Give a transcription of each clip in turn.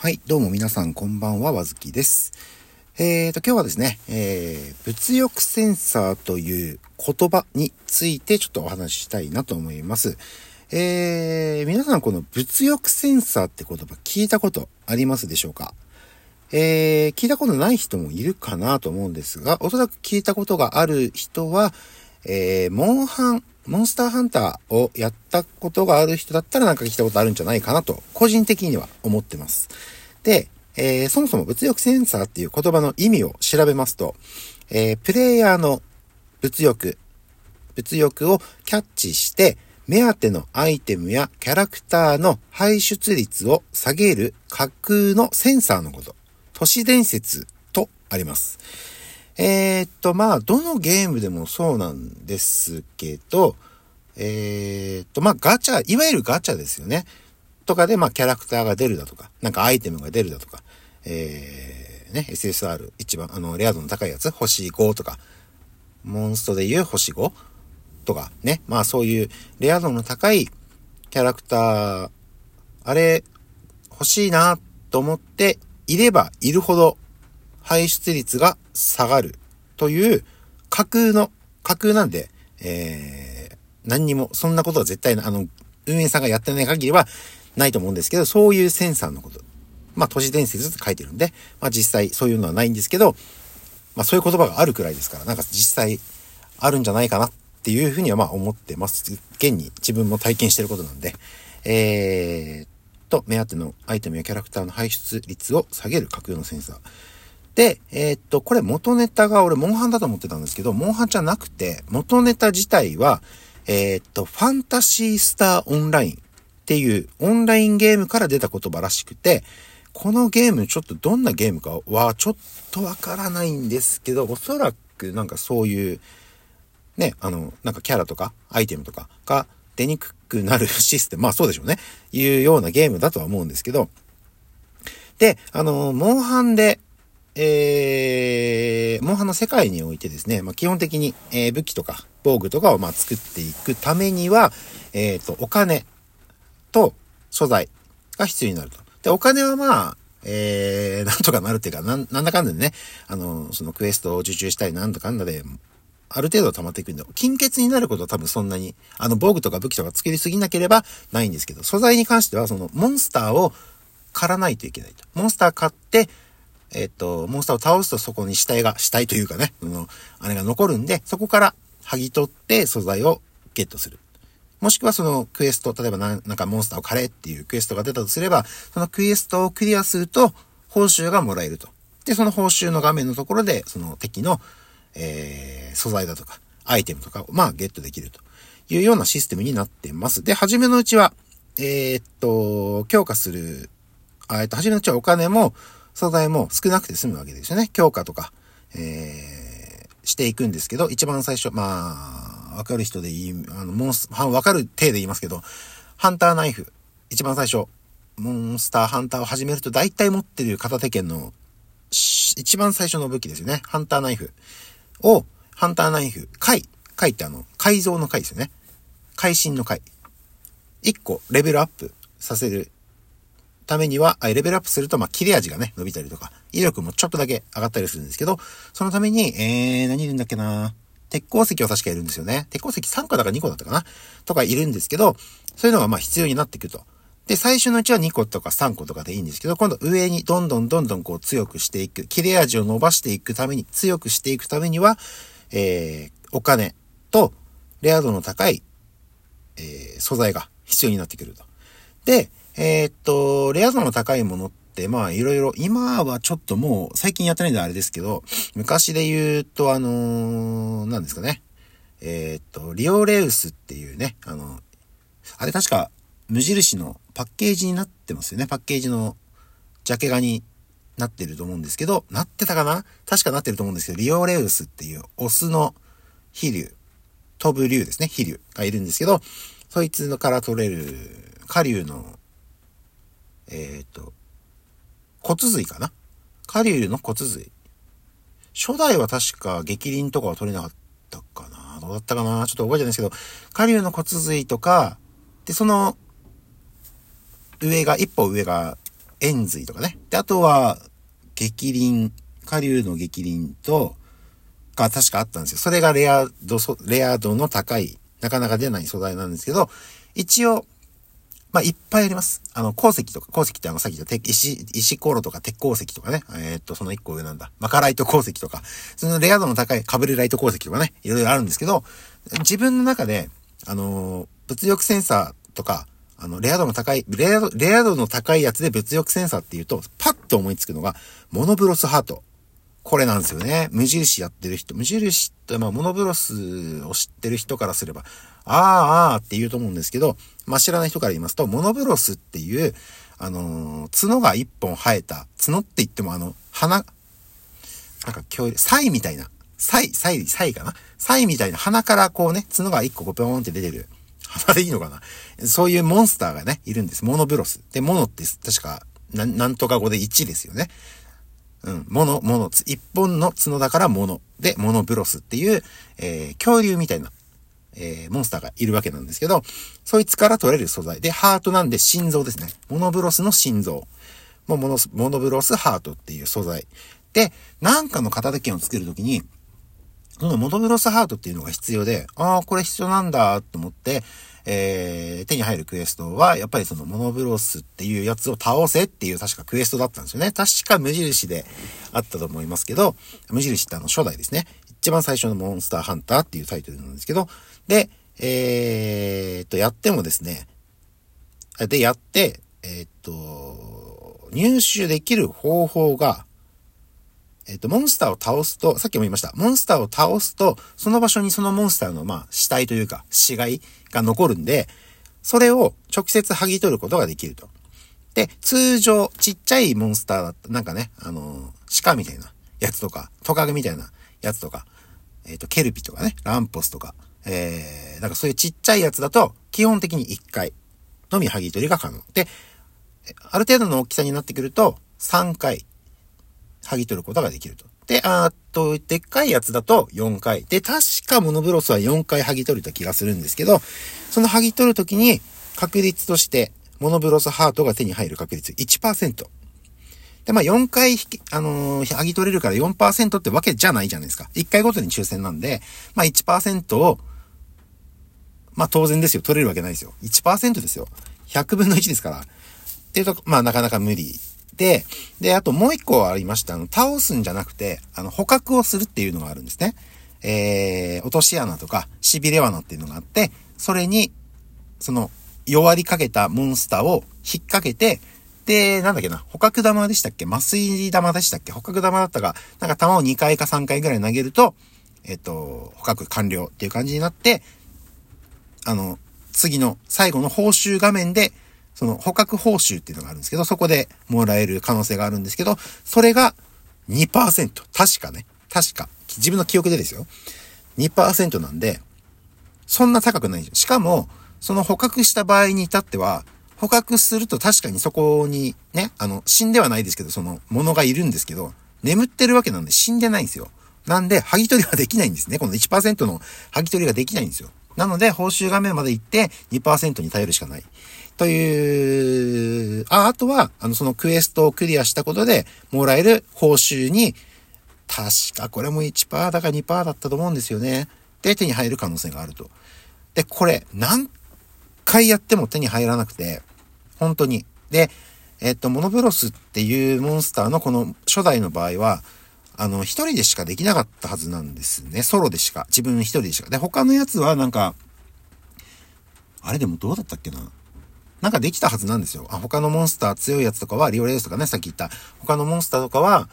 はい、どうも皆さんこんばんは、わずきです。えーと、今日はですね、えー、物欲センサーという言葉についてちょっとお話ししたいなと思います。えー、皆さんこの物欲センサーって言葉聞いたことありますでしょうか？えー、聞いたことない人もいるかなと思うんですが、おそらく聞いたことがある人は、えー、モンハン、モンスターハンターをやったことがある人だったらなんか聞いたことあるんじゃないかなと、個人的には思ってます。で、えー、そもそも物欲センサーっていう言葉の意味を調べますと、えー、プレイヤーの物欲、物欲をキャッチして、目当てのアイテムやキャラクターの排出率を下げる架空のセンサーのこと。都市伝説とあります。えー、っと、まあ、どのゲームでもそうなんですけど、えー、っと、まあ、ガチャ、いわゆるガチャですよね。とかで、まあ、キャラクターが出るだとか、なんかアイテムが出るだとか、えー、ね、SSR、一番、あの、レア度の高いやつ、星5とか、モンストで言う星 5? とか、ね。まあ、そういうレア度の高いキャラクター、あれ、欲しいなと思っていればいるほど排出率が下がるという架空の、架空なんで、えー、何にも、そんなことは絶対あの、運営さんがやってない限りはないと思うんですけど、そういうセンサーのこと。まあ、都市伝説って書いてるんで、まあ実際そういうのはないんですけど、まあそういう言葉があるくらいですから、なんか実際あるんじゃないかなっていうふうにはまあ思ってます。現に自分も体験してることなんで、えー、と、目当てのアイテムやキャラクターの排出率を下げる架空のセンサー。で、えー、っと、これ元ネタが俺、モンハンだと思ってたんですけど、モンハンじゃなくて、元ネタ自体は、えー、っと、ファンタシースターオンラインっていうオンラインゲームから出た言葉らしくて、このゲームちょっとどんなゲームかはちょっとわからないんですけど、おそらくなんかそういう、ね、あの、なんかキャラとかアイテムとかが出にくくなるシステム、まあそうでしょうね、いうようなゲームだとは思うんですけど、で、あの、モンハンでえー、モンハンの世界においてですね、まあ、基本的に、えー、武器とか防具とかをまあ作っていくためには、えっ、ー、と、お金と素材が必要になると。で、お金はまあ、えー、なんとかなるっていうか、なん、なんだかんだでね、あの、そのクエストを受注したりなんだかんだで、ある程度溜まっていくんで、金欠になることは多分そんなに、あの、防具とか武器とか作りすぎなければないんですけど、素材に関しては、その、モンスターを狩らないといけないと。モンスター買って、えっと、モンスターを倒すとそこに死体が、死体というかね、の、あれが残るんで、そこから剥ぎ取って素材をゲットする。もしくはそのクエスト、例えばなんかモンスターを狩れっていうクエストが出たとすれば、そのクエストをクリアすると報酬がもらえると。で、その報酬の画面のところで、その敵の、えー、素材だとか、アイテムとかを、まあ、ゲットできるというようなシステムになってます。で、初めのうちは、えー、っと、強化する、えっと、初めのうちはお金も、素材も少なくて済むわけですよね。強化とか、えー、していくんですけど、一番最初、まあ、わかる人でいい、あの、モンス、わかる体で言いますけど、ハンターナイフ、一番最初、モンスターハンターを始めると大体持ってる片手剣の一番最初の武器ですよね。ハンターナイフを、ハンターナイフ、貝、貝ってあの、改造の貝ですよね。会心の貝。一個レベルアップさせるためには、レベルアップすると、まあ、切れ味がね、伸びたりとか、威力もちょっとだけ上がったりするんですけど、そのために、えー、何いるんだっけな鉄鉱石は確かいるんですよね。鉄鉱石3個だか2個だったかなとかいるんですけど、そういうのがまあ必要になってくると。で、最初のうちは2個とか3個とかでいいんですけど、今度上にどんどんどんどんこう強くしていく、切れ味を伸ばしていくために、強くしていくためには、えー、お金と、レア度の高い、えー、素材が必要になってくると。で、えー、っと、レア度の高いものって、まあいろいろ、今はちょっともう最近やってないんであれですけど、昔で言うとあのー、何ですかね。えー、っと、リオレウスっていうね、あの、あれ確か無印のパッケージになってますよね。パッケージのジャケ画になってると思うんですけど、なってたかな？確かなってると思うんですけど、リオレウスっていうオスの飛竜、飛ぶ竜ですね、飛竜がいるんですけど、そいつのから取れる下竜のえっ、ー、と、骨髄かな？下流の骨髄。初代は確か激鱗とかは取れなかったかな？どうだったかな？ちょっと覚えてないですけど、下流の骨髄とか、で、その、上が、一歩上が、円髄とかね。で、あとは、激鱗、下流の激鱗と、が確かあったんですよ。それがレア度、レア度の高い、なかなか出ない素材なんですけど、一応、まあ、いっぱいあります。あの、鉱石とか、鉱石ってあの、さっき言った石、石ころとか鉄鉱石とかね。えー、っと、その一個上なんだ。マカライト鉱石とか、そのレア度の高いカブレライト鉱石とかね、いろいろあるんですけど、自分の中で、あのー、物力センサーとか、あの、レア度の高い、レア度、レア度の高いやつで物力センサーっていうと、パッと思いつくのが、モノブロスハート。これなんですよね。無印やってる人。無印って、まあ、モノブロスを知ってる人からすれば、ああ、ああって言うと思うんですけど、まあ、知らない人から言いますと、モノブロスっていう、あのー、角が一本生えた、角って言ってもあの、鼻、なんか恐竜、サイみたいな、サイ、サイ、サイかな？サイみたいな鼻からこうね、角が一個こうぴょーんって出てる。鼻でいいのかな？そういうモンスターがね、いるんです。モノブロス。で、モノって確か、ななんとか語で1ですよね。うん、モノ、モノ、一本の角だからモノ。で、モノブロスっていう、えー、恐竜みたいな、えー、モンスターがいるわけなんですけど、そいつから取れる素材。で、ハートなんで心臓ですね。モノブロスの心臓。もうモノ、モノブロスハートっていう素材。で、なんかの型時計を作るときに、そのモノブロスハートっていうのが必要で、ああ、これ必要なんだと思って、えー、手に入るクエストは、やっぱりそのモノブロスっていうやつを倒せっていう確かクエストだったんですよね。確か無印であったと思いますけど、無印ってあの初代ですね。一番最初のモンスターハンターっていうタイトルなんですけど、で、えー、っと、やってもですね、で、やって、えー、っと、入手できる方法が、えっ、と、モンスターを倒すと、さっきも言いました。モンスターを倒すと、その場所にそのモンスターの、まあ、死体というか、死骸が残るんで、それを直接剥ぎ取ることができると。で、通常、ちっちゃいモンスターだった、なんかね、あのー、鹿みたいなやつとか、トカゲみたいなやつとか、えっ、ー、と、ケルピとかね、ランポスとか、えー、なんかそういうちっちゃいやつだと、基本的に1回のみ剥ぎ取りが可能。で、ある程度の大きさになってくると、3回剥ぎ取ることができると。で、あっと、でっかいやつだと4回。で、確かモノブロスは4回剥ぎ取れた気がするんですけど、その剥ぎ取るときに確率として、モノブロスハートが手に入る確率1%。で、まあ4回あのー、剥ぎ取れるから4%ってわけじゃないじゃないですか。1回ごとに抽選なんで、まあ1%を、まあ当然ですよ。取れるわけないですよ。1%ですよ。100分の1ですから。っていうと、まあなかなか無理で、で、あともう一個ありました。あの、倒すんじゃなくて、あの、捕獲をするっていうのがあるんですね。えー、落とし穴とか、痺れ罠っていうのがあって、それに、その、弱りかけたモンスターを引っ掛けて、で、なんだっけな、捕獲玉でしたっけ？麻酔玉でしたっけ？捕獲玉だったか、なんか玉を2回か3回ぐらい投げると、えっと、捕獲完了っていう感じになって、あの、次の最後の報酬画面で、その捕獲報酬っていうのがあるんですけど、そこでもらえる可能性があるんですけど、それが2%。確かね。確か。自分の記憶でですよ。2%なんで、そんな高くないんですよ。しかも、その捕獲した場合に至っては、捕獲すると確かにそこにね、あの、死んではないですけど、その、ものがいるんですけど、眠ってるわけなんで死んでないんですよ。なんで、剥ぎ取りはできないんですね。この1%の剥ぎ取りができないんですよ。なので、報酬画面まで行って2%に頼るしかない。という、あ、あとは、あの、そのクエストをクリアしたことでもらえる報酬に、確かこれも1%だか2%だったと思うんですよね。で、手に入る可能性があると。で、これ、何回やっても手に入らなくて、本当に。で、えっと、モノブロスっていうモンスターのこの初代の場合は、あの、一人でしかできなかったはずなんですね。ソロでしか。自分一人でしか。で、他のやつはなんか、あれでもどうだったっけななんかできたはずなんですよ。あ、他のモンスター強いやつとかは、リオレースとかね、さっき言った、他のモンスターとかは、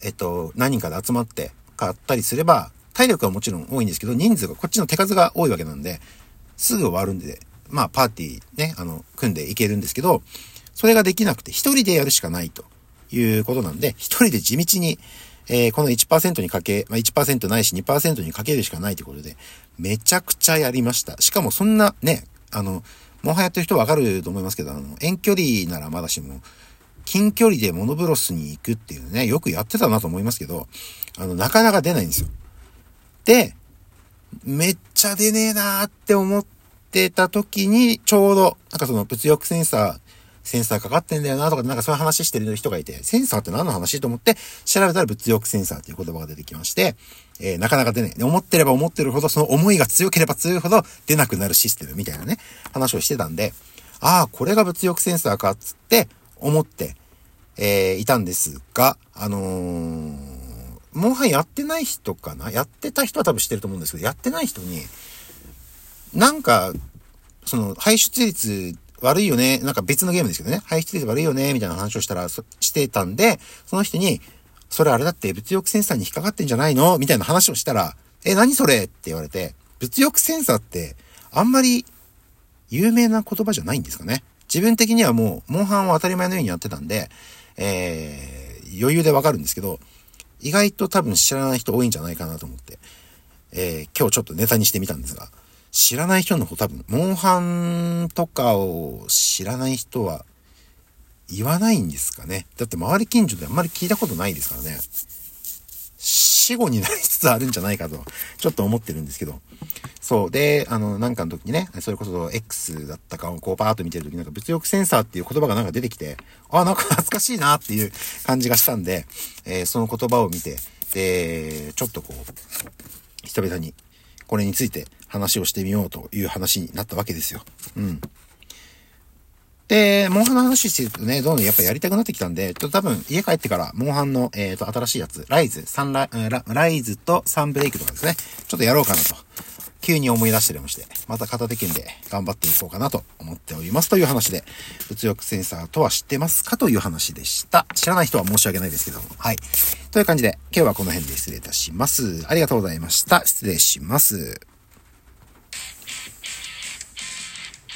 えっと、何人かで集まって買ったりすれば、体力はもちろん多いんですけど、人数が、こっちの手数が多いわけなんで、すぐ終わるんで、まあ、パーティーね、あの、組んでいけるんですけど、それができなくて、一人でやるしかないということなんで、一人で地道に、えー、この1%にかけ、まあ、1%ないし2%にかけるしかないということで、めちゃくちゃやりました。しかもそんなね、あの、モンハンやってる人わかると思いますけど、あの、遠距離ならまだしも、近距離でモノブロスに行くっていうね、よくやってたなと思いますけど、あの、なかなか出ないんですよ。で、めっちゃ出ねえなーって思ってた時に、ちょうど、なんかその物欲センサーセンサーかかってんだよなとか、なんかそういう話してる人がいて、センサーって何の話と思って調べたら物欲センサーっていう言葉が出てきまして、えー、なかなか出ない。思ってれば思ってるほど、その思いが強ければ強いほど出なくなるシステムみたいなね、話をしてたんで、ああ、これが物欲センサーかっつって思って、えー、いたんですが、あのー、モンハンやってない人かな？やってた人は多分知ってると思うんですけど、やってない人に、なんか、その、排出率悪いよね。なんか別のゲームですけどね。排出率悪いよね。みたいな話をしたら、してたんで、その人に、それあれだって物欲センサーに引っかかってんじゃないの？みたいな話をしたら、え、何それ？って言われて、物欲センサーって、あんまり有名な言葉じゃないんですかね？自分的にはもう、モンハンを当たり前のようにやってたんで、えー、余裕でわかるんですけど、意外と多分知らない人多いんじゃないかなと思って、えー、今日ちょっとネタにしてみたんですが、知らない人の方多分、モンハンとかを知らない人は言わないんですかね。だって周り近所であんまり聞いたことないですからね。死後になりつつあるんじゃないかと、ちょっと思ってるんですけど。そう。で、あの、なんかの時にね、それこそ X だったかをこうパーッと見てる時になんか物欲センサーっていう言葉がなんか出てきて、あ、なんか懐かしいなっていう感じがしたんで、えー、その言葉を見て、で、ちょっとこう、久々にこれについて話をしてみようという話になったわけですよ。うん。で、モンハンの話してるとね、どんどんやっぱやりたくなってきたんで、ちょっと多分家帰ってから、モンハンの、えっ、ー、と、新しいやつ、ライズ、サンラ、ラライズとサンブレイクとかですね、ちょっとやろうかなと、急に思い出しておりまして、また片手剣で頑張っていこうかなと思っておりますという話で、物欲センサーとは知ってますかという話でした。知らない人は申し訳ないですけども、はい。という感じで、今日はこの辺で失礼いたします。ありがとうございました。失礼します。